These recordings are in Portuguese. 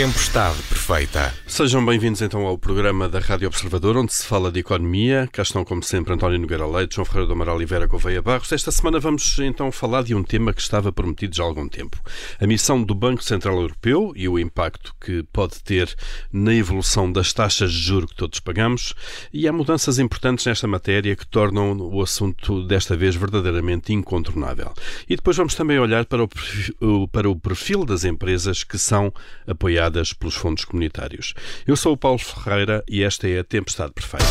Tempestade perfeita. Sejam bem-vindos então ao programa da Rádio Observador, onde se fala de economia. Cá estão, como sempre, António Nogueira Leite, João Ferreira do Amaral Oliveira Gouveia Barros. Esta semana vamos então falar de um tema que estava prometido já há algum tempo. A missão do Banco Central Europeu e o impacto que pode ter na evolução das taxas de juro que todos pagamos. E há mudanças importantes nesta matéria que tornam o assunto desta vez verdadeiramente incontornável. E depois vamos também olhar para o, para o perfil das empresas que são apoiadas pelos fundos comunitários. Eu sou o Paulo Ferreira e esta é a Tempestade Perfeita.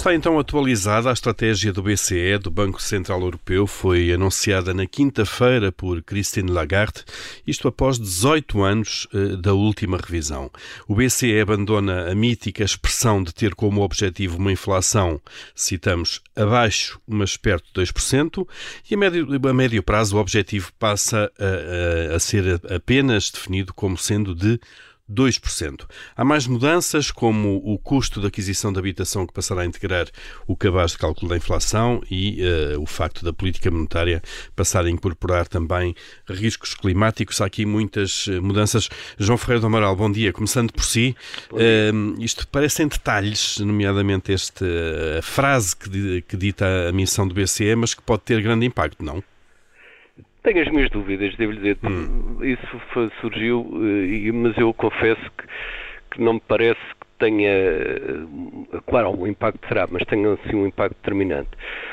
Está então atualizada a estratégia do BCE, do Banco Central Europeu, foi anunciada na quinta-feira por Christine Lagarde, isto após 18 anos eh, da última revisão. O BCE abandona a mítica expressão de ter como objetivo uma inflação, citamos, abaixo, mas perto de 2%, e a médio, a médio prazo o objetivo passa a, a, a ser apenas definido como sendo de 2%. Há mais mudanças, como o custo da aquisição de habitação que passará a integrar o cabaz de cálculo da inflação e uh, o facto da política monetária passar a incorporar também riscos climáticos. Há aqui muitas eh, mudanças. João Ferreira do Amaral, bom dia. Começando por si, uh, isto parece em detalhes, nomeadamente esta uh, frase que, que dita a missão do BCE, mas que pode ter grande impacto, não? Tenho as minhas dúvidas, devo dizer. Hum. Isso foi, surgiu, eh, mas eu confesso que, que, não me parece que tenha, eh, claro, um impacto terá, mas tenha assim um impacto determinante.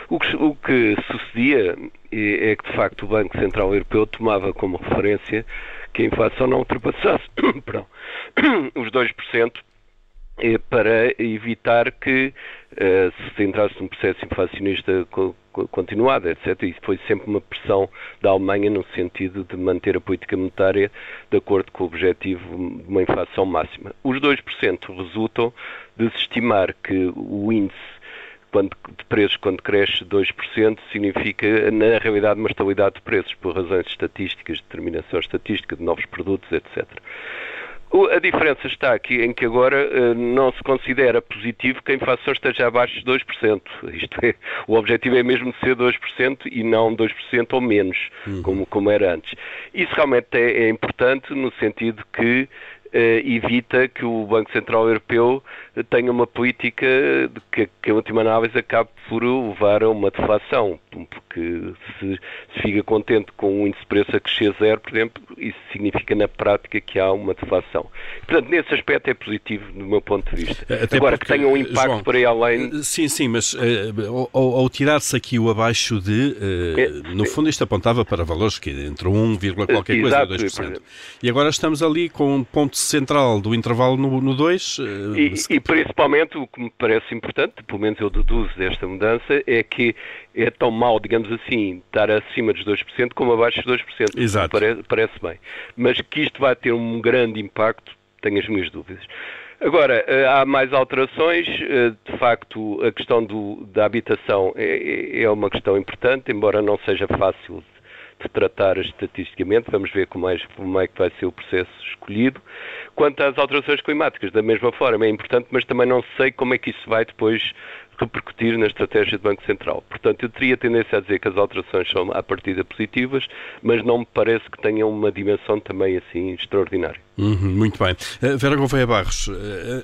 O que, o que sucedia é, é que, de facto, o Banco Central Europeu tomava como referência que a inflação não ultrapassasse os 2% eh, para evitar que se entrasse num processo inflacionista continuada, etc. Isso foi sempre uma pressão da Alemanha no sentido de manter a política monetária de acordo com o objetivo de uma inflação máxima. Os 2% resultam de se estimar que o índice quando, de preços quando cresce 2% significa, na realidade, uma estabilidade de preços por razões estatísticas, determinação estatística de novos produtos, etc. A diferença está aqui em que agora uh, não se considera positivo que a inflação esteja abaixo de 2%. Isto é, o objetivo é mesmo ser 2% e não 2% ou menos, uhum. como, como era antes. Isso realmente é, é importante no sentido que eh, evita que o Banco Central Europeu tenha uma política que, que, em última análise, acabe por levar a uma deflação, porque se, se fica contente com um índice de preço a crescer zero, por exemplo, isso significa na prática que há uma deflação. Portanto, nesse aspecto é positivo do meu ponto de vista. Até Agora, porque, que tenha um impacto João, por aí além... Eh, sim, sim, mas uh, ao, ao tirar-se aqui o abaixo de... Uh, no fundo isto apontava para valores que entre 1, qualquer coisa e 2%. E agora estamos ali com um ponto central do intervalo no 2. Uh, e, e, principalmente o que me parece importante, pelo menos eu deduzo desta mudança, é que é tão mau, digamos assim, estar acima dos 2% como abaixo dos 2%. Exato. Parece, parece bem. Mas que isto vai ter um grande impacto, tenho as minhas dúvidas. Agora, eh, há mais alterações. Eh, de facto, a questão do, da habitação é, é uma questão importante, embora não seja fácil de tratar estatisticamente. Vamos ver como é, como é que vai ser o processo escolhido. Quanto às alterações climáticas, da mesma forma, é importante, mas também não sei como é que isso vai depois repercutir na estratégia do Banco Central. Portanto, eu teria tendência a dizer que as alterações são à partida positivas, mas não me parece que tenham uma dimensão também assim extraordinária. Uhum, muito bem. Uh, Vera Gouveia Barros, uh,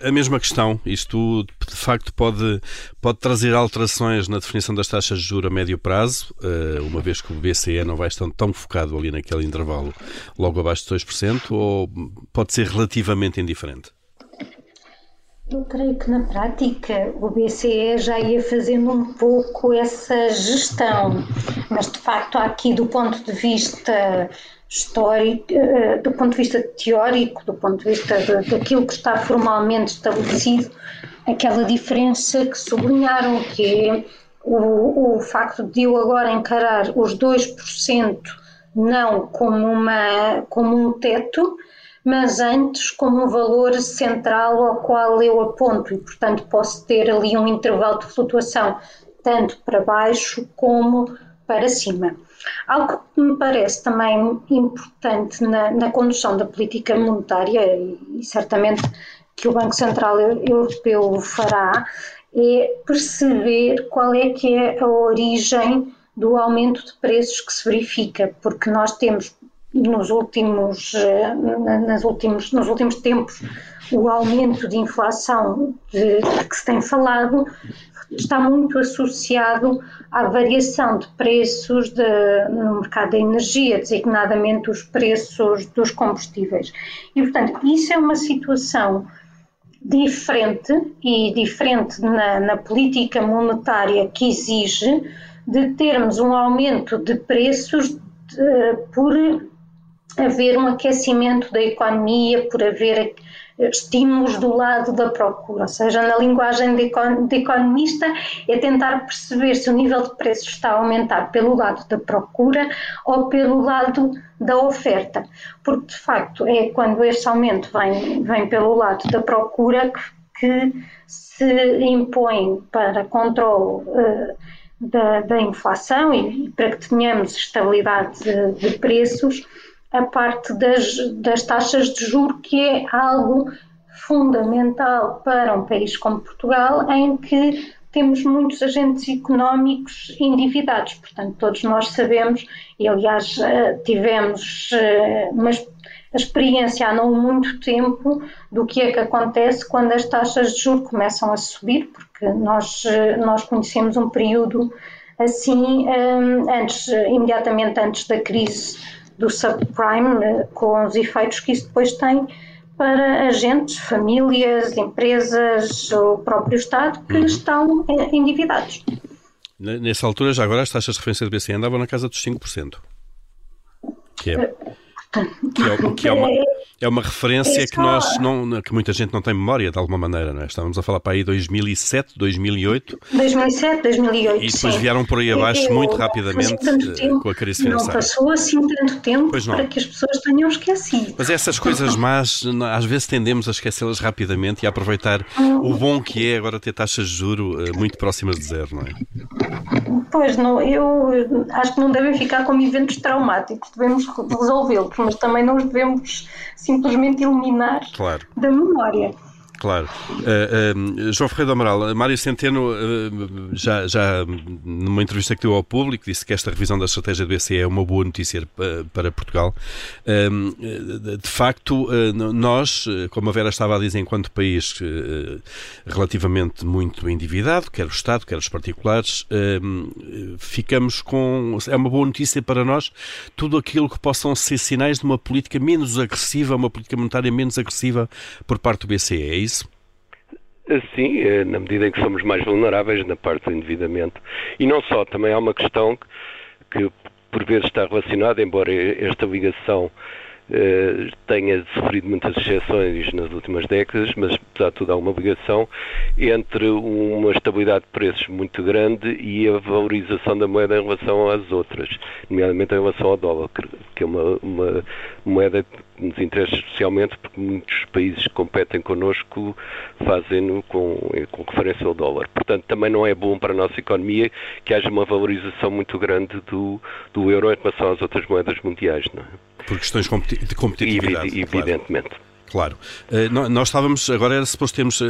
a mesma questão, isto de facto pode, pode trazer alterações na definição das taxas de juros a médio prazo, uh, uma vez que o BCE não vai estar tão focado ali naquele intervalo logo abaixo de 2%, ou pode ser relativamente indiferente? Eu creio que na prática o BCE já ia fazendo um pouco essa gestão, mas de facto aqui do ponto de vista histórico, eh, do ponto de vista teórico, do ponto de vista daquilo que está formalmente estabelecido, aquela diferença que sublinharam, que é o, o facto de eu agora encarar os 2% não como, uma, como um teto, mas antes como um valor central ao qual eu aponto e, portanto, posso ter ali um intervalo de flutuação tanto para baixo como para cima. Algo que me parece também importante na, na condução da política monetária, e certamente que o Banco Central Europeu fará, é perceber qual é que é a origem do aumento de preços que se verifica, porque nós temos nos últimos, eh, nas últimos, nos últimos tempos o aumento de inflação de, de que se tem falado está muito associado à variação de preços de, no mercado da energia, designadamente os preços dos combustíveis. E, portanto, isso é uma situação diferente e diferente na, na política monetária que exige de termos um aumento de preços de, por haver um aquecimento da economia, por haver estímulos do lado da procura, ou seja, na linguagem de, economista é tentar perceber se o nível de preços está a aumentar pelo lado da procura ou pelo lado da oferta, porque de facto é quando este aumento vem, vem pelo lado da procura que, que se impõe para controle uh, da, da, inflação e para que tenhamos estabilidade de, de preços a parte das, das taxas de juro, que é algo fundamental para um país como Portugal, em que temos muitos agentes económicos endividados. Portanto, todos nós sabemos, e aliás eh, tivemos eh, uma experiência há não muito tempo do que é que acontece quando as taxas de juros começam a subir, porque nós, eh, nós conhecemos um período assim, antes, imediatamente antes da crise do subprime, eh, com os efeitos que isso depois tem para agentes, famílias, empresas, o próprio Estado que uhum. estão eh, endividados. Nessa altura, já agora, as taxas de referência do BCE andavam na casa dos 5%. Que é, que é, que é uma, é uma referência que nós não, que muita gente não tem memória de alguma maneira, não é? Estávamos a falar para aí 2007, 2008. 2007, 2008. E depois sim. vieram por aí abaixo eu, muito rapidamente tempo, com a crise financeira. Não passou assim tanto tempo para que as pessoas tenham esquecido. Mas essas coisas más, às vezes tendemos a esquecê-las rapidamente e a aproveitar hum. o bom que é agora ter taxas de juro eh, muito próximas de zero, não é? Pois não, eu acho que não devem ficar como eventos traumáticos, devemos resolvê-los, mas também não os devemos simplesmente eliminar claro. da memória. Claro. Uh, uh, João Ferreira do Amaral, Mário Centeno uh, já, já numa entrevista que deu ao público disse que esta revisão da estratégia do BCE é uma boa notícia para Portugal. de facto, nós, como a Vera estava a dizer, enquanto país relativamente muito endividado, quer o Estado, quer os particulares, ficamos com. É uma boa notícia para nós tudo aquilo que possam ser sinais de uma política menos agressiva, uma política monetária menos agressiva por parte do BCE. É isso? Sim, eh, na medida em que somos mais vulneráveis na parte do endividamento. E não só, também há uma questão que por vezes está relacionada, embora esta ligação tenha sofrido muitas exceções nas últimas décadas, mas apesar de tudo há uma ligação entre uma estabilidade de preços muito grande e a valorização da moeda em relação às outras, nomeadamente em relação ao dólar, que é uma, uma moeda que nos interessa especialmente porque muitos países que competem connosco fazem-no com, com referência ao dólar. Portanto, também não é bom para a nossa economia que haja uma valorização muito grande do, do euro em relação às outras moedas mundiais. Não é? Por questões de competitividade. Evidentemente. Claro. Claro. Uh, nós estávamos, agora era suposto termos, uh,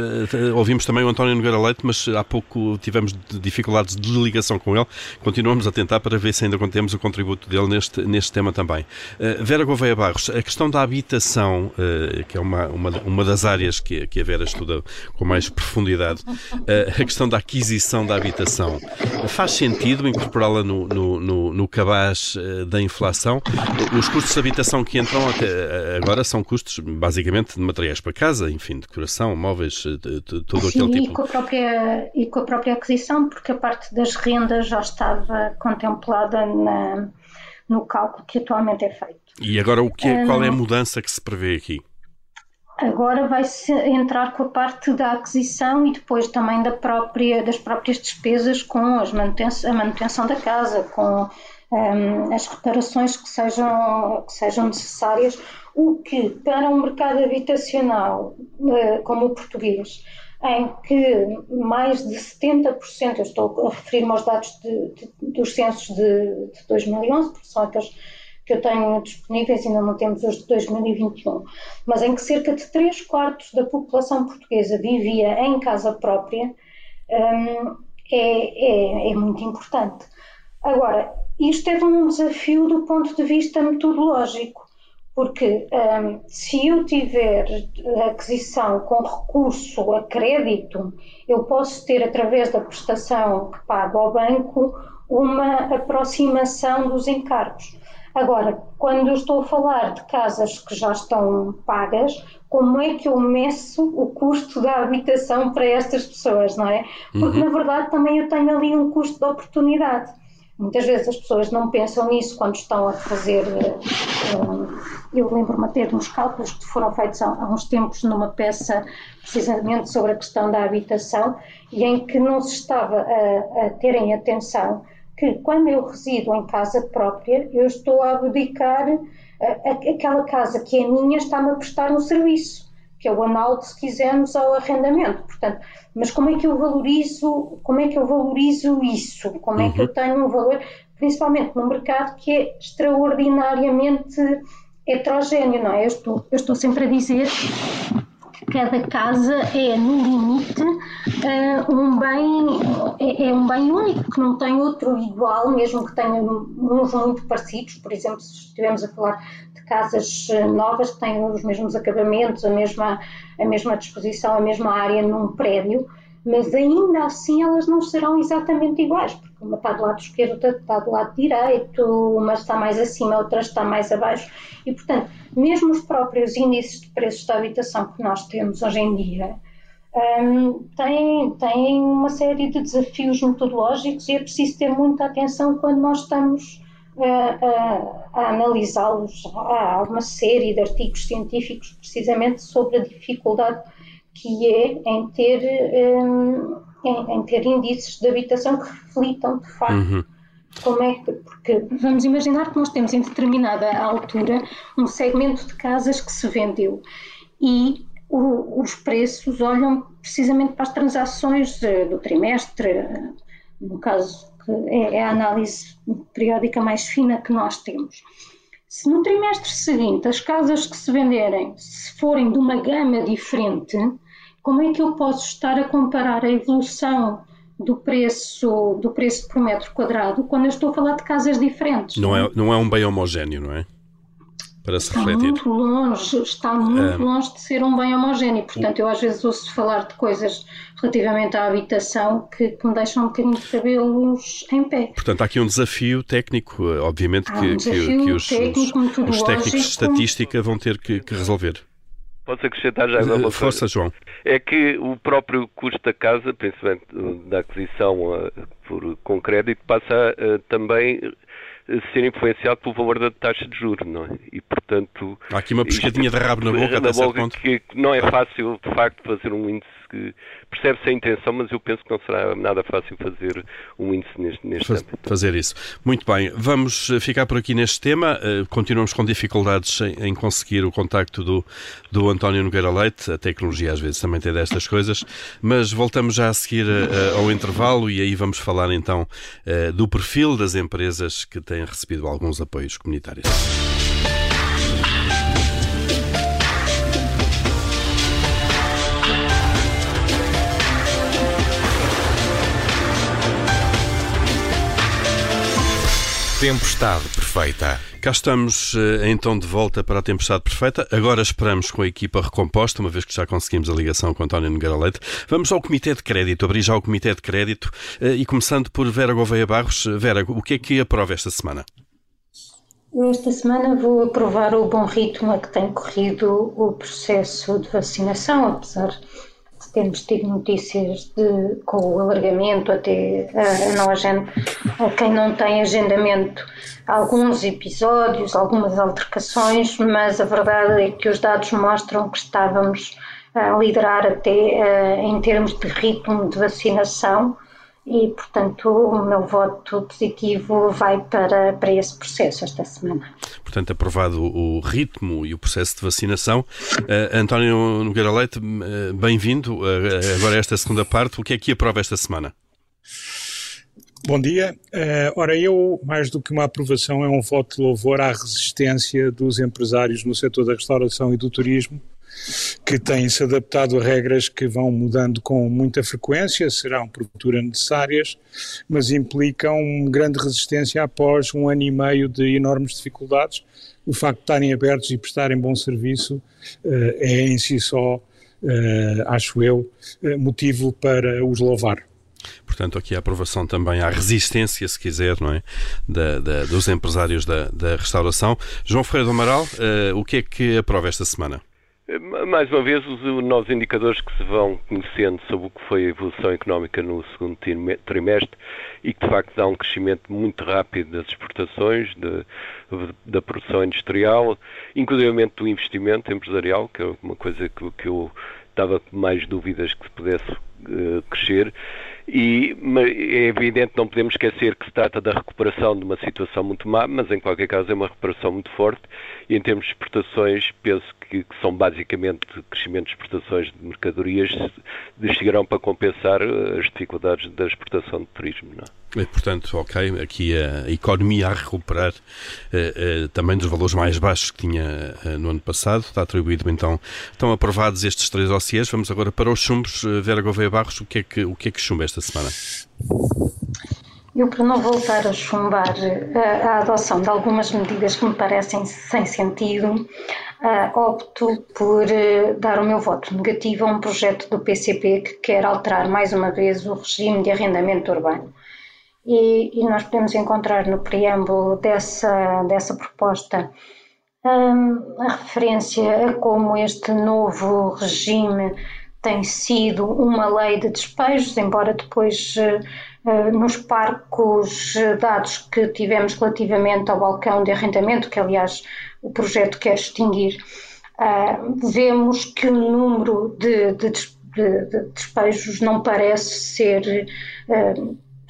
ouvimos também o António Nogueira Leite, mas há pouco tivemos dificuldades de ligação com ele. Continuamos a tentar para ver se ainda contemos o contributo dele neste, neste tema também. Vera Gouveia Barros, a questão da habitação, que é uma, uma, uma das áreas que, que a Vera estuda com mais profundidade, a questão da aquisição da habitação, faz sentido incorporá-la no, no, no, no cabaz da inflação? Os custos de habitação que entram até agora são custos basicamente de materiais para casa, enfim, decoração, móveis, de, de, todo Sim, aquele tipo. E com, a própria, e com a própria aquisição, porque a parte das rendas já estava contemplada na, no cálculo que atualmente é feito. E agora o que é, qual é a mudança que se prevê aqui? Agora vai-se entrar com a parte da aquisição e depois também da própria, das próprias despesas com as manutenção, a manutenção da casa, com as reparações que sejam, que sejam necessárias, o que para um mercado habitacional uh, como o português, em que mais de 70%, eu estou a referir-me aos dados de, de, dos censos de, de 2011, porque são aqueles que eu tenho disponíveis, ainda não temos os de 2021, mas em que cerca de 3 quartos da população portuguesa vivia em casa própria, é, é, é muito importante. Agora, isto é um desafio do ponto de vista metodológico, porque um, se eu tiver aquisição com recurso a crédito, eu posso ter, através da prestação que pago ao banco, uma aproximação dos encargos. Agora, quando eu estou a falar de casas que já estão pagas, como é que eu meço o custo da habitação para estas pessoas, não é? Porque, uhum. na verdade, também eu tenho ali um custo de oportunidade. Muitas vezes as pessoas não pensam nisso quando estão a fazer. Eh, eu lembro-me até de uns cálculos que foram feitos há uns tempos numa peça, precisamente sobre a questão da habitação, e em que não se estava a, a terem atenção que quando eu resido em casa própria, eu estou a abdicar aquela casa que é minha está-me a prestar um serviço, que é o análogo, se quisermos, ao arrendamento. Portanto, mas como é que eu valorizo, como é que eu valorizo isso? Como é que eu uhum. tenho um valor, principalmente no mercado que é extraordinariamente heterogéneo, não é? Eu estou, eu estou sempre a dizer cada casa é, no limite, uh, um bem, é, é, um bem único, que não tem outro igual, mesmo que tenha uns muito parecidos. Por exemplo, se estivermos a falar casas eh, novas que têm os mesmos acabamentos, a mesma, a mesma disposição, a mesma área num prédio, mas ainda assim elas não serão exatamente iguais, porque uma está do lado esquerdo, outra está do lado direito, uma está mais acima, outra está mais abaixo, e portanto, mesmo os próprios índices de preços da habitação que nós temos hoje em dia, um, têm, têm uma série de desafios metodológicos e é preciso ter muita atenção quando nós estamos a, a, a analisá-los. Há uma série de artigos científicos precisamente sobre a dificuldade que é em ter, um, em, em, ter índices de habitação que reflitam de facto uhum. como é que. Porque vamos imaginar que nós temos em determinada altura um segmento de casas que se vendeu e o, os preços olham precisamente para as transações do trimestre, no caso é, é a análise periódica mais fina que nós temos. Se no trimestre seguinte as casas que se venderem, se forem de uma gama diferente, como é que eu posso estar a comparar a evolução do preço do preço por metro quadrado quando eu estou a falar de casas diferentes? Não é, não é um bem homogéneo, não é? Para se está refletir. muito longe, está muito é. longe de ser um bem homogéneo. Portanto, eu às vezes ouço falar de coisas relativamente à habitação que, que me deixam um bocadinho de cabelos em pé. Portanto, há aqui um desafio técnico, obviamente, que, um que, que os, técnico, os, os, técnicos de estatística vão ter que, que resolver. Posso acrescentar já alguma coisa? Força, João. É que o próprio custo da casa, principalmente da aquisição uh, por, com crédito, passa uh, também ser influenciado pelo valor da taxa de juros, não é? E, portanto... Há aqui uma pescadinha de rabo na boca, na boca que não é fácil, de facto, fazer um índice que percebe-se a intenção, mas eu penso que não será nada fácil fazer um índice neste, neste Faz, Fazer isso. Muito bem, vamos eh, ficar por aqui neste tema. Uh, continuamos com dificuldades em, em, conseguir o contacto do, do António Nogueira Leite. A tecnologia às vezes também tem destas coisas, mas voltamos já a seguir uh, ao intervalo e aí vamos falar então uh, do perfil das empresas que têm recebido alguns apoios comunitários. Tempestade Perfeita. Cá estamos eh, então de volta para a Tempestade Perfeita. Agora esperamos com a equipa recomposta, uma vez que já conseguimos a ligação com António Nogueira Leite. Vamos ao Comitê de Crédito, abrir já o Comitê de Crédito eh, e começando por Vera Gouveia Barros. Vera, o que é que aprova esta semana? Esta semana vou aprovar o bom ritmo a que tem corrido o processo de vacinação, apesar temos tido notícias de, com o alargamento até a, não agenda, a quem não tem agendamento, alguns episódios, algumas altercações, mas a verdade é que os dados mostram que estávamos a liderar até em termos de ritmo de vacinação e, portanto, o meu voto positivo vai para, para esse processo esta semana. Portanto, aprovado o ritmo e o processo de vacinação. Uh, António Nogueira Leite, uh, bem-vindo. Uh, agora esta segunda parte, o que é que aprova esta semana? Bom dia. ora, eu, mais do que uma aprovação, é um voto de louvor à resistência dos empresários no setor da restauração e do turismo, que têm se adaptado a regras que vão mudando com muita frequência, serão porventura necessárias, mas implicam grande resistência após um ano e meio de enormes dificuldades. O facto de estarem abertos e prestarem bom serviço eh, é em si só, eh, acho eu, eh, motivo para os louvar. Portanto, aqui a aprovação também à resistência, se quiser, não é? Da, da, dos empresários da, da, restauração. João Ferreira do Amaral, uh, o que é que aprova esta semana? Mais uma vez, os novos indicadores que se vão conhecendo sobre o que foi a evolução económica no segundo trimestre e que de facto dá um crescimento muito rápido das exportações, de, da produção industrial, inclusive do investimento empresarial, que é uma coisa que, que eu estava com mais dúvidas que se pudesse uh, crescer. E é evidente, não podemos esquecer que se trata da recuperação de uma situação muito má, mas em qualquer caso é uma recuperação muito forte. E em termos de exportações, penso que, que são basicamente crescimento de exportações de mercadorias, chegarão para compensar eh, as dificuldades da exportação de turismo. Não é? E, portanto, ok, aqui a economia a recuperar uh, uh, também dos valores mais baixos que tinha no ano passado. Está atribuído, então, estão aprovados estes três dossiês. Vamos agora para os chumbos. Vera Gouveia Barros, o que é que, o que, é que chumba esta semana? Eu, para não voltar a chumbar a adoção de algumas medidas que me parecem sem sentido, opto por dar o meu voto negativo a um projeto do PCP que quer alterar mais uma vez o regime de arrendamento urbano e, e nós podemos encontrar no preâmbulo dessa, dessa proposta hum, a referência a como este novo regime tem sido uma lei de despejos, embora depois uh, nos parcos dados que tivemos relativamente ao balcão de arrendamento, que aliás o projeto quer extinguir, vemos que o número de, de, de, de despejos não parece ser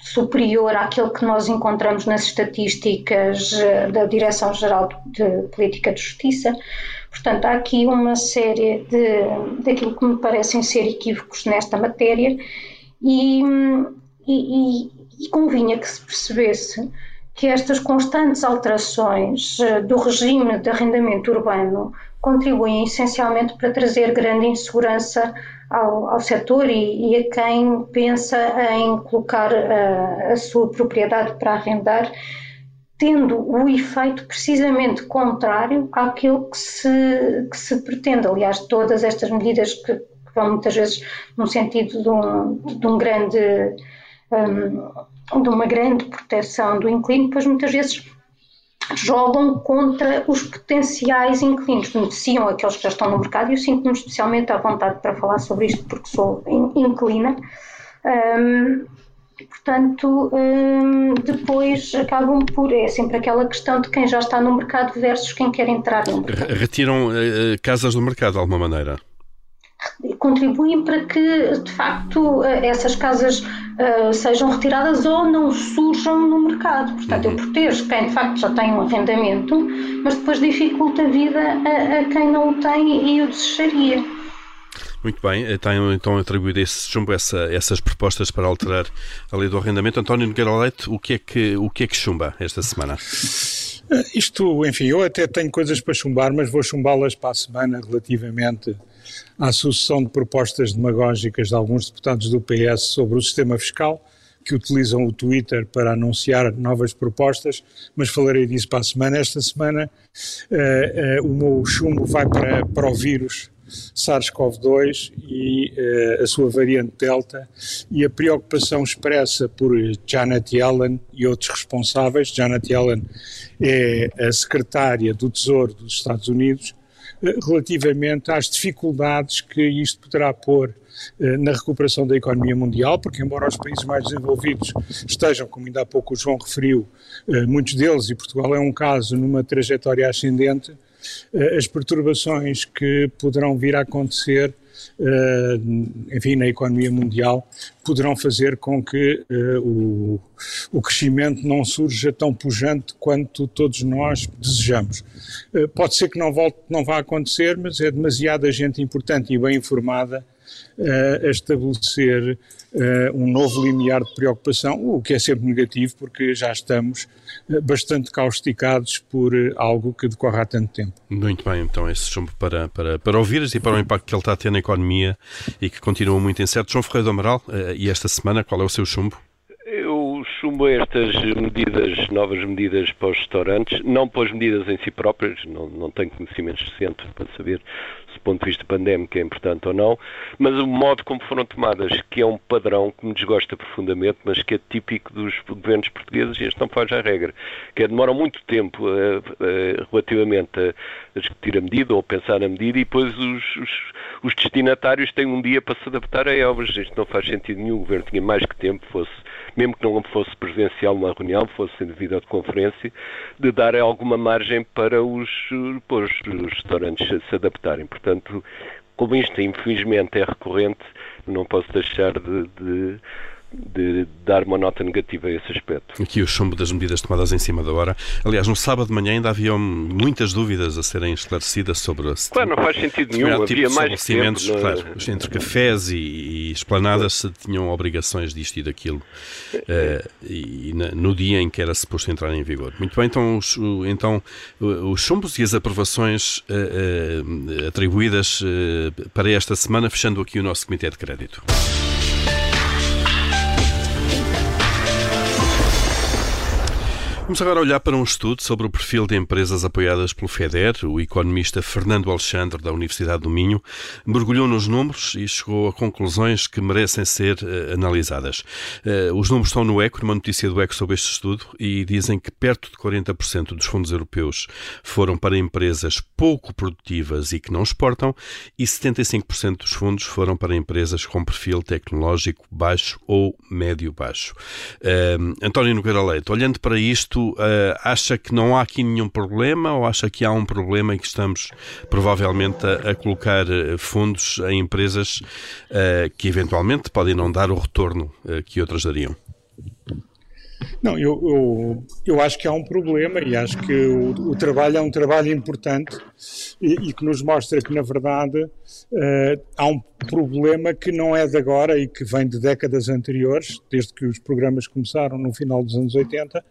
superior àquele que nós encontramos nas estatísticas eh, da Direção-Geral de Política de Justiça. Portanto, há aqui uma série de daquilo que me parecem ser equívocos nesta matéria e, e, e convinha que se percebesse que estas constantes alterações eh, do regime de arrendamento urbano contribuem essencialmente para trazer grande insegurança ao, ao setor e, e, a quem pensa em colocar a, a sua propriedade para arrendar, tendo o efeito precisamente contrário àquilo que se, que se pretende. Aliás, todas estas medidas que, que vão muitas vezes no sentido de um, de um grande. Um, de uma grande proteção do inquilino, pois muitas vezes jogam contra os potenciais inquilinos, beneficiam aqueles que já estão no mercado e eu sinto-me especialmente à vontade para falar sobre isto porque sou inquilina. Um, portanto, um, depois acabam por. É sempre aquela questão de quem já está no mercado versus quem quer entrar no mercado. Retiram uh, casas do mercado de alguma maneira? contribuem para que, de facto, eh, essas casas uh, sejam retiradas ou não surjam no mercado. Portanto, eu uhum. protejo quem, de facto, já tem um arrendamento, mas depois dificulta a vida a, a quem não o tem e o desejaria. Muito bem, tem então atribuído esse chumbo, essa, essas propostas para alterar a lei do arrendamento. António Nogueira Leite, o que é que, o que, é que chumba esta semana? Eh, isto, enfim, eu até tenho coisas para chumbar, mas vou chumbá-las para a semana relativamente à sucessão de propostas demagógicas de alguns deputados do PS sobre o sistema fiscal, que utilizam o Twitter para anunciar novas propostas, mas falarei disso para a semana. Esta semana uh, uh, o meu chumbo vai para, para o vírus SARS-CoV-2 e uh, a sua variante Delta e a preocupação expressa por Janet Yellen e outros responsáveis. Janet Yellen é a secretária do Tesouro dos Estados Unidos relativamente às dificuldades que isto poderá pôr eh, na recuperação da economia mundial, porque embora os países mais desenvolvidos estejam, como ainda há pouco o João referiu, eh, muitos deles, e Portugal é um caso, numa trajetória ascendente, eh, as perturbações que poderão vir a acontecer eh, enfim, na economia mundial, poderão fazer com que eh, o, o crescimento não surja tão pujante quanto todos nós desejamos. Eh, pode ser que não, volte, não vá acontecer, mas é demasiada gente importante e bem informada a estabelecer um novo limiar de preocupação, o que é sempre negativo porque já estamos bastante causticados por algo que decorre há tanto tempo. Muito bem, então esse chumbo para, para, para ouvires e para o impacto que ele está a ter na economia e que continua muito incerto. João Ferreira do Amaral, e esta semana qual é o seu chumbo? Chumbo estas medidas, novas medidas para os restaurantes, não para as medidas em si próprias, não, não tenho conhecimento suficiente para saber se do ponto de vista pandémico é importante ou não, mas o modo como foram tomadas, que é um padrão que me desgosta profundamente, mas que é típico dos governos portugueses, e este não faz a regra, que é demoram muito tempo uh, uh, relativamente a, a, discutir a medida ou pensar na medida e depois os, os, os destinatários têm um dia para se adaptar a elas. Isto não faz sentido nenhum, o governo tinha mais que tempo, fosse mesmo que não fosse presencial uma reunião, fosse em videoconferência, de dar alguma margem para os, para os restaurantes se adaptarem. Portanto, como isto infelizmente é recorrente, não posso deixar de, de de dar uma nota negativa a esse aspecto. Aqui o chumbo das medidas tomadas em cima da hora. Aliás, no sábado de manhã ainda havia muitas dúvidas a serem esclarecidas sobre... A... Claro, não faz sentido nenhum. Tipo havia mais tempo. No... Claro, entre cafés e, e esplanadas se tinham obrigações disto e daquilo uh, e no dia em que era suposto entrar em vigor. Muito bem, então os, então, os chumbos e as aprovações uh, uh, atribuídas para esta semana, fechando aqui o nosso Comitê de Crédito. Vamos agora olhar para um estudo sobre o perfil de empresas apoiadas pelo FEDER. O economista Fernando Alexandre, da Universidade do Minho, mergulhou nos números e chegou a conclusões que merecem ser uh, analisadas. Uh, os números estão no ECO, numa notícia do ECO sobre este estudo, e dizem que perto de 40% dos fundos europeus foram para empresas pouco produtivas e que não exportam, e 75% dos fundos foram para empresas com perfil tecnológico baixo ou médio-baixo. Uh, António Nogueira Leite, olhando para isto, uh, acha que não há aqui nenhum problema ou acha que há um problema e que estamos provavelmente a, a colocar eh, fundos em empresas uh, que eventualmente podem não dar o retorno uh, que outras dariam? Não, eu, eu, eu, acho que há um problema e acho que o, o trabalho é um trabalho importante e, e que nos mostra que, na verdade, uh, há um problema que não é de agora e que vem de décadas anteriores, desde que os programas começaram no final dos anos 80,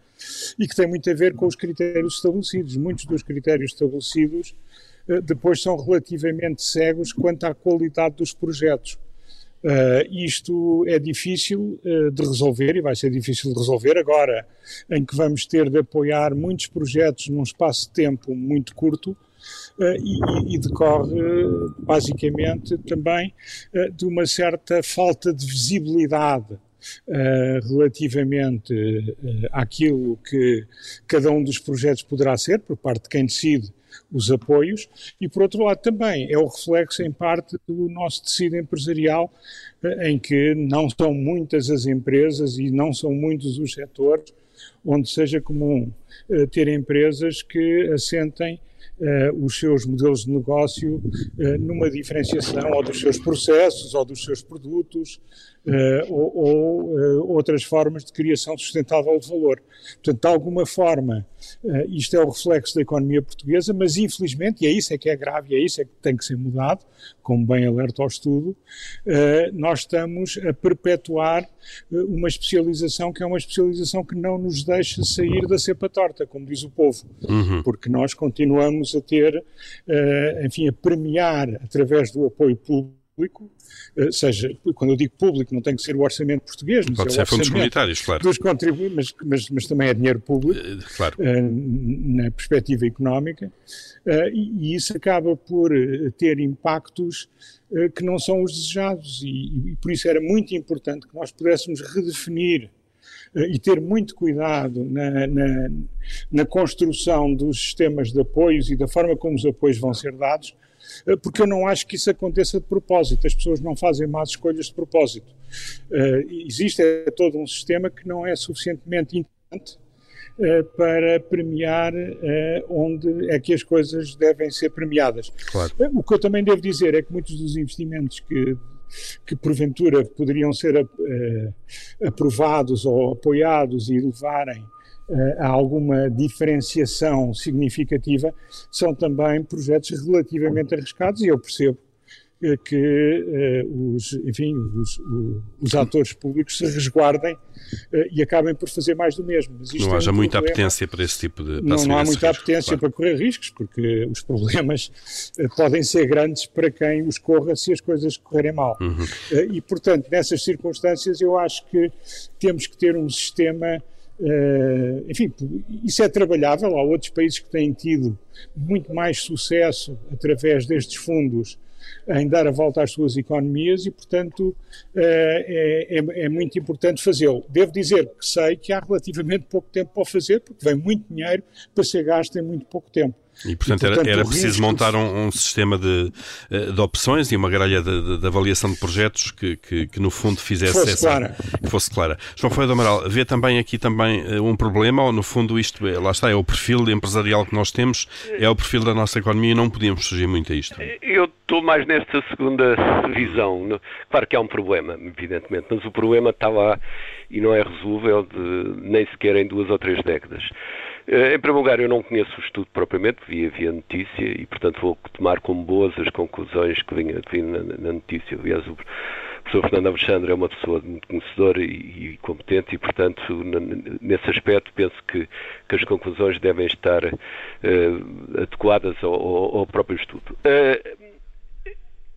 e que tem muito a ver com os critérios estabelecidos. Muitos dos critérios estabelecidos uh, depois são relativamente cegos quanto à qualidade dos projetos. Uh, isto é difícil uh, de resolver e vai ser difícil de resolver agora, em que vamos ter de apoiar muitos projetos num espaço de tempo muito curto uh, e, e, decorre basicamente também de uma certa falta de visibilidade relativamente àquilo que cada um dos projetos poderá ser por parte de quem decide os apoios, e por outro lado também é o reflexo em parte do nosso tecido empresarial, eh, em que não são muitas as empresas e não são muitos os setores onde seja comum uh, ter empresas que assentem uh, os seus modelos de negócio uh, numa diferenciação ou dos seus processos ou dos seus produtos ou, ou outras formas de criação sustentável de valor. Portanto, de alguma forma, isto é o reflexo da economia portuguesa, mas infelizmente, e é isso é que é grave, e é isso é que tem que ser mudado, como bem alerta ao estudo, nós estamos a perpetuar uma especialização que é uma especialização que não nos deixa sair da cepa torta, como diz o povo, uhum. porque nós continuamos a ter, enfim, a premiar através do apoio público eh, seja, quando eu digo público, não tem que ser o orçamento português, mas Pode é ser fundos comunitários, claro. Dos contribuintes, mas, mas, mas, também é dinheiro público, uh, claro. uh, na perspectiva económica, uh, e, e, isso acaba por ter impactos que não são os desejados, e, e por isso era muito importante que nós pudéssemos redefinir e ter muito cuidado na, na, na, construção dos sistemas de apoios e da forma como os apoios vão ser dados, eh, porque eu não acho que isso aconteça de propósito. As pessoas não fazem más escolhas de propósito. Uh, existe é, todo um sistema que não é suficientemente importante uh, para premiar onde é que as coisas devem ser premiadas. Claro. o que eu também devo dizer é que muitos dos investimentos que que porventura poderiam ser aprovados ou apoiados e levarem há alguma diferenciação significativa, são também projetos relativamente arriscados e eu percebo que os, enfim, os, os, atores públicos se resguardem e acabem por fazer mais do mesmo. não haja é um muita apetência para esse tipo de Não, não há muita apetência para correr riscos, porque os problemas podem ser grandes para quem os corra se as coisas correrem mal. Uhum. E, portanto, nessas circunstâncias, eu acho que temos que ter um sistema Uh, enfim, isso é trabalhável. Há outros países que têm tido muito mais sucesso através destes fundos em dar a volta às suas economias e, portanto, uh, é, é, é, muito importante fazê-lo. Devo dizer que sei que há relativamente pouco tempo para fazer, porque vem muito dinheiro para ser gasto em muito pouco tempo. E, portanto, e, portanto era, era preciso montar um, um, sistema de, eh, de opções e uma grelha de, de avaliação de projetos que, que, que no fundo fizesse fosse essa... Clara. Que fosse clara. João Foi do Amaral, vê também aqui também eh, um problema, ou no fundo isto, é, lá está, é o perfil empresarial que nós temos, é o perfil da nossa economia e não podíamos fugir muito a isto. Eu estou mais nesta segunda visão. Claro que há um problema, evidentemente, mas o problema está lá e não é resolvível de, nem sequer em duas ou três décadas. Eh, em primeiro lugar, eu não conheço o estudo propriamente, vi, vi a notícia e, portanto, vou tomar como boas as conclusões que vêm na, na, notícia. Aliás, o professor Fernando Alexandre é uma pessoa muito conhecedora e, e competente e, portanto, nesse aspecto, penso que, que, as conclusões devem estar uh, adequadas ao, ao, próprio estudo. Uh,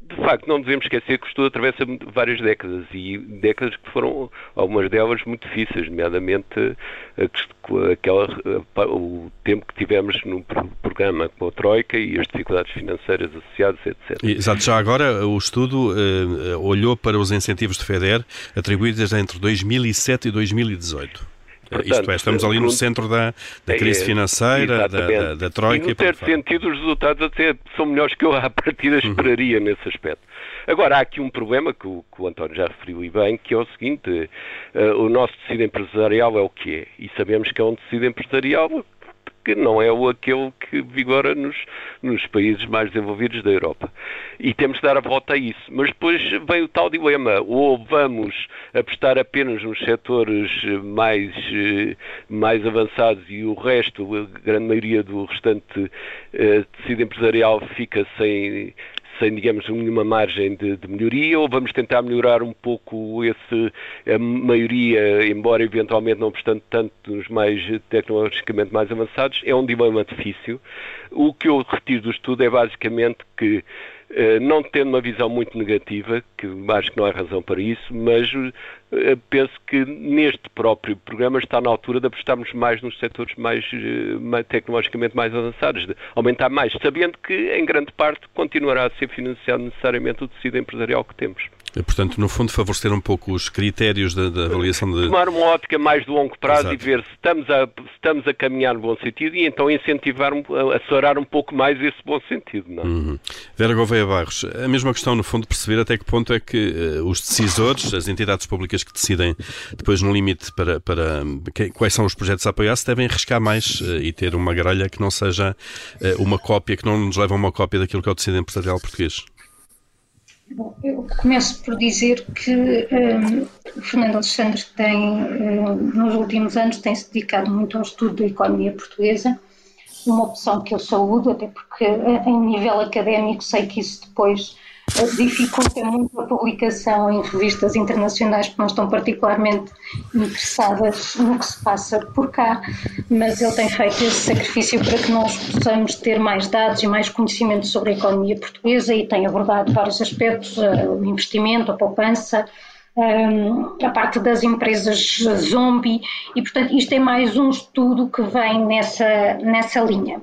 de facto, não devemos esquecer que o estudo atravessa várias décadas e décadas que foram, algumas delas, muito difíceis, nomeadamente aquela, o tempo que tivemos no programa com a Troika e as dificuldades financeiras associadas, etc. Exato, já agora o estudo eh, olhou para os incentivos de FEDER atribuídos entre 2007 e 2018. Portanto, Isto é, estamos ali no centro da, da é, crise financeira, da, da, da, Troika. E, no certo sentido, os resultados até são melhores que eu à partida uhum. esperaria uhum. nesse aspecto. Agora, há aqui um problema que o, que o António já referiu e bem, que é o seguinte, uh, o nosso tecido empresarial é o que é, e sabemos que é um tecido empresarial que não é o aquele que vigora nos, nos países mais desenvolvidos da Europa. E temos de dar a volta a isso. Mas depois vem o tal dilema, ou vamos apostar apenas nos setores mais, mais avançados e o resto, a grande maioria do restante eh, tecido empresarial fica sem, sem, digamos, nenhuma margem de, de, melhoria, ou vamos tentar melhorar um pouco esse, a maioria, embora eventualmente não obstante tanto nos mais tecnologicamente mais avançados, é um dilema difícil. O que eu retiro do estudo é basicamente que não tendo uma visão muito negativa, que acho que não há razão para isso, mas eh, penso que neste próprio programa está na altura de apostarmos mais nos setores mais, eh, tecnologicamente mais avançados, de aumentar mais, sabendo que em grande parte continuará a ser financiado necessariamente o tecido empresarial que temos. Portanto, no fundo, favorecer um pouco os critérios da, da avaliação de. Tomar uma ótica mais de longo prazo Exato. e ver se estamos, a, se estamos a caminhar no bom sentido e então incentivar, acelerar um pouco mais esse bom sentido. Não? É? Uhum. Vera Gouveia Barros, a mesma questão, no fundo, perceber até que ponto é que uh, os decisores, as entidades públicas que decidem depois no limite para, para que, quais são os projetos a apoiar, se devem arriscar mais uh, e ter uma grelha que não seja uh, uma cópia, que não nos leva a uma cópia daquilo que é o tecido empresarial português. Bom, eu começo por dizer que um, Fernando Alexandre tem, um, nos últimos anos, tem-se dedicado muito ao estudo da economia portuguesa, uma opção que eu saúdo, até porque em nível académico sei que isso depois dificulta muito a publicação em revistas internacionais que não estão particularmente interessadas no que se passa por cá, mas ele tem feito esse sacrifício para que nós possamos ter mais dados e mais conhecimento sobre a economia portuguesa e tem abordado vários aspectos, eh, o investimento, a poupança, eh, a parte das empresas zombie e, portanto, isto é mais um estudo que vem nessa, nessa linha.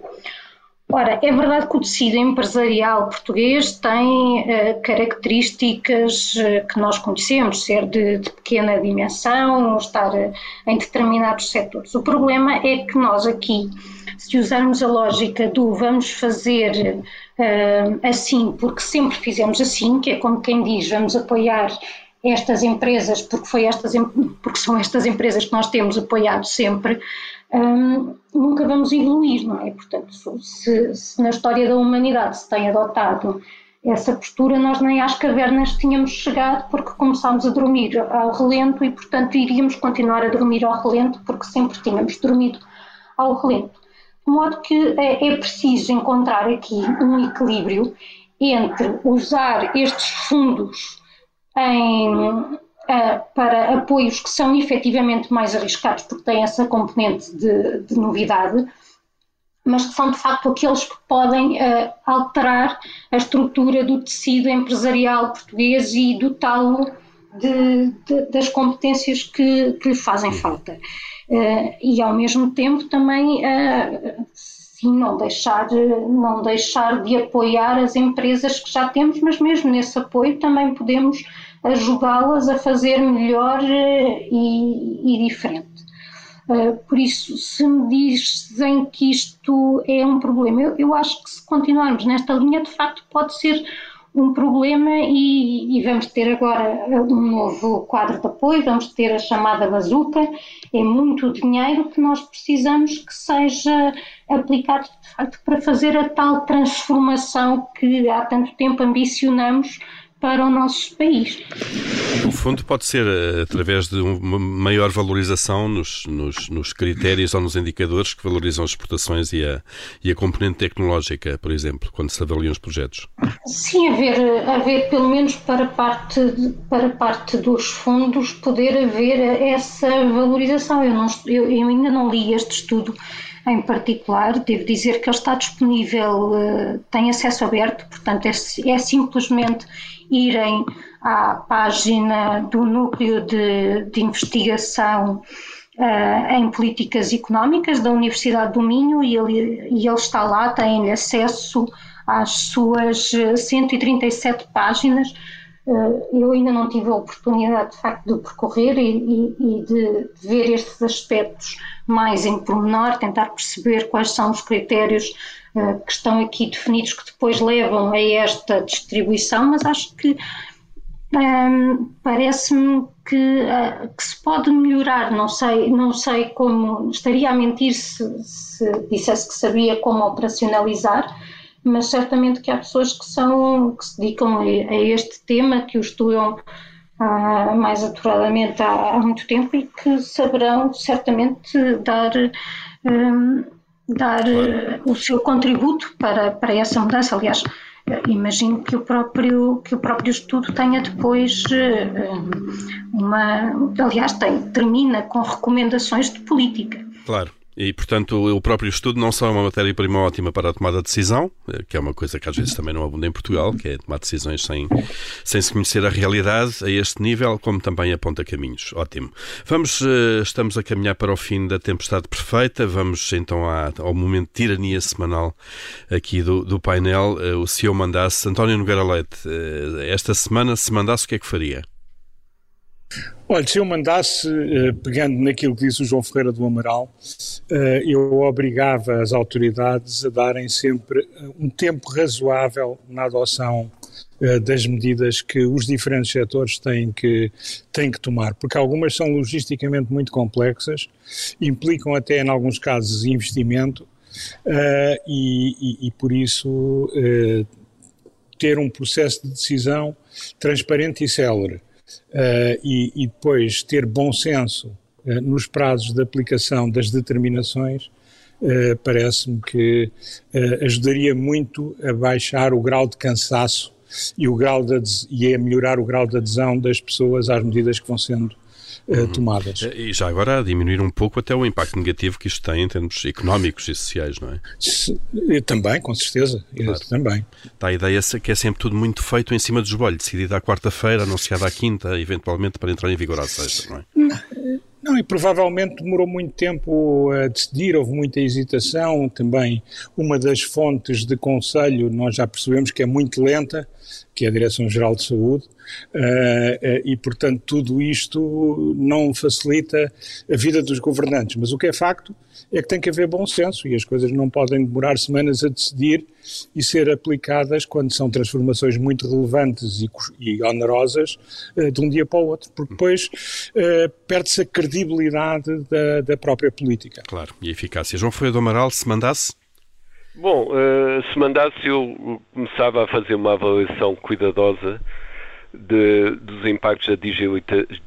Ora, é verdade que o tecido empresarial português tem uh, características uh, que nós conhecemos, ser de, de pequena dimensão, estar uh, em determinados setores. O problema é que nós aqui, se usarmos a lógica do vamos fazer assim porque sempre fizemos assim, que é como quem diz vamos apoiar estas empresas porque, foi estas, porque são estas empresas que nós temos apoiado sempre, um, nunca vamos evoluir, não é? Portanto, se, se, na história da humanidade se tem adotado essa postura, nós nem às cavernas tínhamos chegado porque começámos a dormir ao relento e, portanto, iríamos continuar a dormir ao relento porque sempre tínhamos dormido ao relento. De modo que é, é preciso encontrar aqui um equilíbrio entre usar estes fundos em, para apoios que são efetivamente mais arriscados, porque têm essa componente de, de novidade, mas que são de facto aqueles que podem uh, alterar a estrutura do tecido empresarial português e dotá-lo de, de, das competências que, que lhe fazem falta. Uh, e ao mesmo tempo também uh, não deixar, não deixar de apoiar as empresas que já temos, mas mesmo nesse apoio também podemos ajudá-las a fazer melhor e, e diferente. Uh, por isso, se me dizem que isto é um problema, eu, eu, acho que se continuarmos nesta linha, de facto, pode ser um problema e, e, vamos ter agora um novo quadro de apoio, vamos ter a chamada bazuca, é muito dinheiro que nós precisamos que seja aplicado, de facto, para fazer a tal transformação que há tanto tempo ambicionamos para o nosso país. No fundo, pode ser eh, através de uma maior valorização nos, nos, nos, critérios ou nos indicadores que valorizam as exportações e a, e a componente tecnológica, por exemplo, quando se avaliam os projetos. Sim, haver, haver pelo menos para parte, para parte dos fundos, poder haver essa valorização. Eu, não, eu, eu ainda não li este estudo em particular, devo dizer que ele está disponível, uh, tem acesso aberto, portanto é, é, simplesmente irem à página do Núcleo de, de Investigação uh, em Políticas Económicas da Universidade do Minho e ele, e ele está lá, têm acesso às suas 137 páginas. Uh, eu ainda não tive a oportunidade, de facto, de percorrer e, e, e de ver estes aspectos mais em pormenor, tentar perceber quais são os critérios uh, que estão aqui definidos que depois levam a esta distribuição, mas acho que um, ehm, parece-me que, uh, que, se pode melhorar, não sei, não sei como, estaria a mentir se, se dissesse que sabia como operacionalizar, mas certamente que há pessoas que são que se dedicam a, a este tema, que o estudam uh, mais aturadamente há, há, muito tempo e que saberão certamente dar, um, dar claro. o seu contributo para, para essa mudança. Aliás, imagino que o próprio que o próprio estudo tenha depois uma aliás tem termina com recomendações de política claro e, portanto, o próprio estudo não só é uma matéria-prima ótima para a tomada de decisão, eh, que é uma coisa que às vezes também não abunda em Portugal, que é tomar decisões sem, sem se conhecer a realidade a este nível, como também aponta caminhos. Ótimo. Vamos, eh, estamos a caminhar para o fim da tempestade perfeita, vamos então ao momento de tirania semanal aqui do, do painel. Eh, o CEO mandasse, António Nogueira Leite, esta semana, se mandasse, o que é que faria? Olha, se eu mandasse, eh, pegando naquilo que disse o João Ferreira do Amaral, eh, eu obrigava as autoridades a darem sempre eh, um tempo razoável na adoção das medidas que os diferentes setores têm que, têm que tomar, porque algumas são logisticamente muito complexas, implicam até, em alguns casos, investimento e, e, e por isso ter um processo de decisão transparente e célere e, e, depois ter bom senso uh, nos prazos de aplicação das determinações, uh, parece-me que ajudaria muito a baixar o grau de cansaço e, o grau de, e a melhorar o grau de adesão das pessoas às medidas que vão sendo uhum. tomadas. E já agora a diminuir um pouco até o impacto negativo que isto tem em termos económicos e sociais, não é? Se, também, com certeza. Claro. Também. Dá a ideia que é sempre tudo muito feito em cima do esbolho, decidido à quarta-feira, anunciado à quinta, eventualmente para entrar em vigor à sexta, não é? Não. Não, e provavelmente demorou muito tempo a decidir, houve muita hesitação também. Uma das fontes de conselho, nós já percebemos que é muito lenta, que é a Direção-Geral de Saúde, uh, e portanto tudo isto não facilita a vida dos governantes. Mas o que é facto é que tem que haver bom senso e as coisas não podem demorar semanas a decidir e ser aplicadas quando são transformações muito relevantes e, e onerosas uh, de um dia para o outro, porque depois perde-se a credibilidade da, da própria política. Claro, e eficácia. João Folha do Amaral, se mandasse Bom, uh, se mandasse eu começava a fazer uma avaliação cuidadosa de, dos impactos da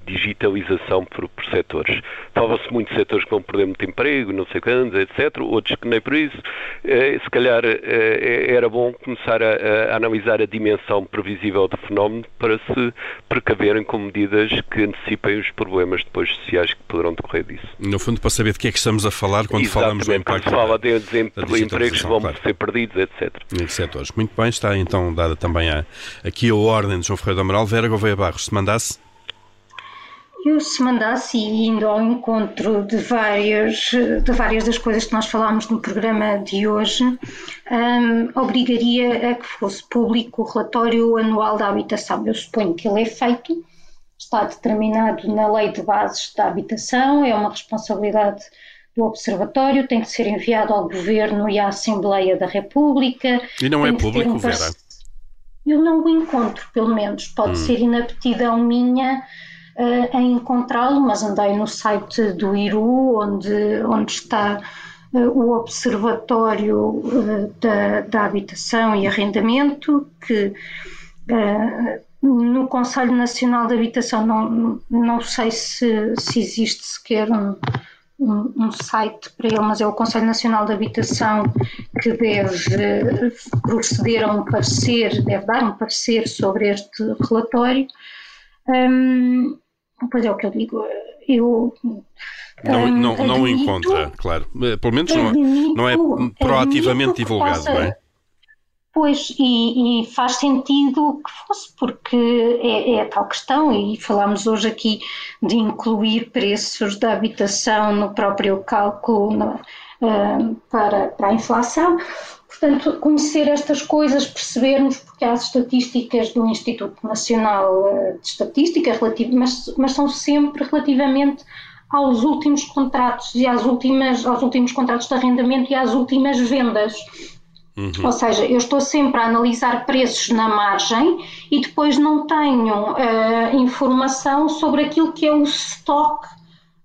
digitalização por, por setores. Fala-se muito de setores que vão perder muito emprego, não sei quantos, etc. Outros que nem por isso. Eh, se calhar eh, era bom começar a, a, analisar a dimensão previsível do fenómeno para se precaverem com medidas que antecipem os problemas depois sociais que poderão decorrer disso. No fundo, para saber de que é que estamos a falar quando Exatamente, falamos do impacto. Quando se fala de, de empregos que vão claro. ser perdidos, etc. Em setores. Muito bem, está então dada também a, aqui a ordem de João Ferreira do Amaral. Vera Gouveia Barros, se mandasse? Eu, se mandasse, e indo ao encontro de várias, de várias das coisas que nós falámos no programa de hoje, um, obrigaria a que fosse público o relatório anual da habitação. Eu suponho que ele é feito, está determinado na Lei de Bases da Habitação, é uma responsabilidade do Observatório, tem que ser enviado ao Governo e à Assembleia da República. E não é público, um Vera? Eu não o encontro, pelo menos. Pode hum. ser inaptidão minha uh, em encontrá-lo, mas andei no site do IRU, onde, onde está uh, o Observatório uh, da, da, Habitação e Arrendamento, que no Conselho Nacional de Habitação não, não sei se, se existe sequer um, um, um, site para ele, mas é o Conselho Nacional de Habitação que deve proceder a um parecer, deve dar um parecer sobre este relatório. Um, Pois é o que eu digo. Eu. Não, não, admito, não encontra, claro. Pelo menos não, admito, não é proativamente divulgado, possa, não é? Pois, e, e, faz sentido que fosse, porque é, é, a tal questão, e falámos hoje aqui de incluir preços da habitação no próprio cálculo uh, para, para a inflação. Portanto, conhecer estas coisas, percebermos, porque há as estatísticas do Instituto Nacional eh, de Estatística, mas, mas são sempre relativamente aos últimos contratos e às últimas, aos últimos contratos de arrendamento e às últimas vendas. Uhum. Ou seja, eu estou sempre a analisar preços na margem e depois não tenho uh, informação sobre aquilo que é o estoque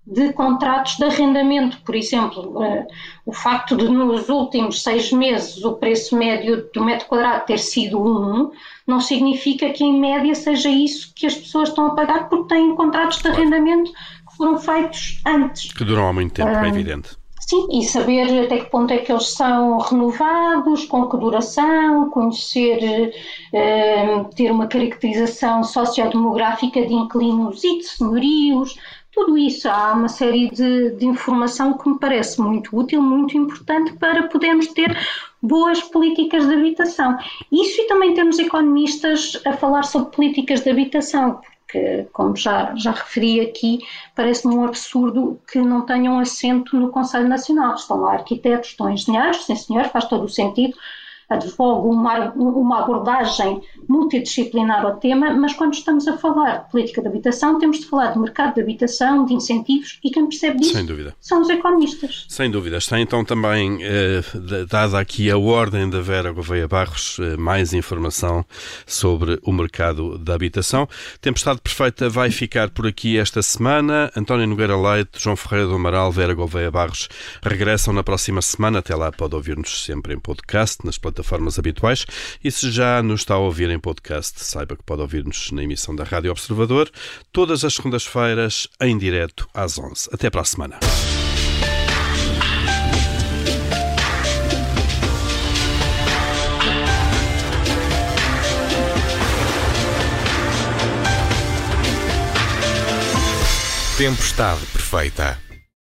de contratos de arrendamento. Por exemplo, uh, o facto de nos últimos seis meses o preço médio do metro quadrado ter sido um, não significa que em média seja isso que as pessoas estão a pagar porque têm contratos de arrendamento que foram feitos antes. Que duram há muito tempo, uh, é evidente. Sim, e saber até que ponto é que eles são renovados, com que duração, conhecer, uh, ter uma caracterização sociodemográfica de inquilinos e de senhorios, tudo isso há uma série de, de, informação que me parece muito útil, muito importante para podermos ter boas políticas de habitação. Isso e também temos economistas a falar sobre políticas de habitação, porque, como já, já referi aqui, parece-me um absurdo que não tenham assento no Conselho Nacional. Estão lá arquitetos, estão engenheiros, sim senhor, faz todo o sentido, advogo uma, uma abordagem multidisciplinar ao tema, mas quando estamos a falar de política de habitação, temos de falar de mercado de habitação, de incentivos, e quem percebe disso Sem dúvida. são os economistas. Sem dúvida. Está então também eh, dada aqui a ordem da Vera Gouveia Barros, eh, mais informação sobre o mercado da habitação. Tempestade Perfeita vai ficar por aqui esta semana. António Nogueira Leite, João Ferreira do Amaral, Vera Gouveia Barros regressam na próxima semana. Até lá pode ouvir-nos sempre em podcast, nas plataformas plataformas habituais. E se já nos está a ouvir em podcast, saiba que pode ouvir-nos na emissão da Rádio Observador, todas as segundas-feiras, em direto às 11. Até para a semana. Tempestade perfeita.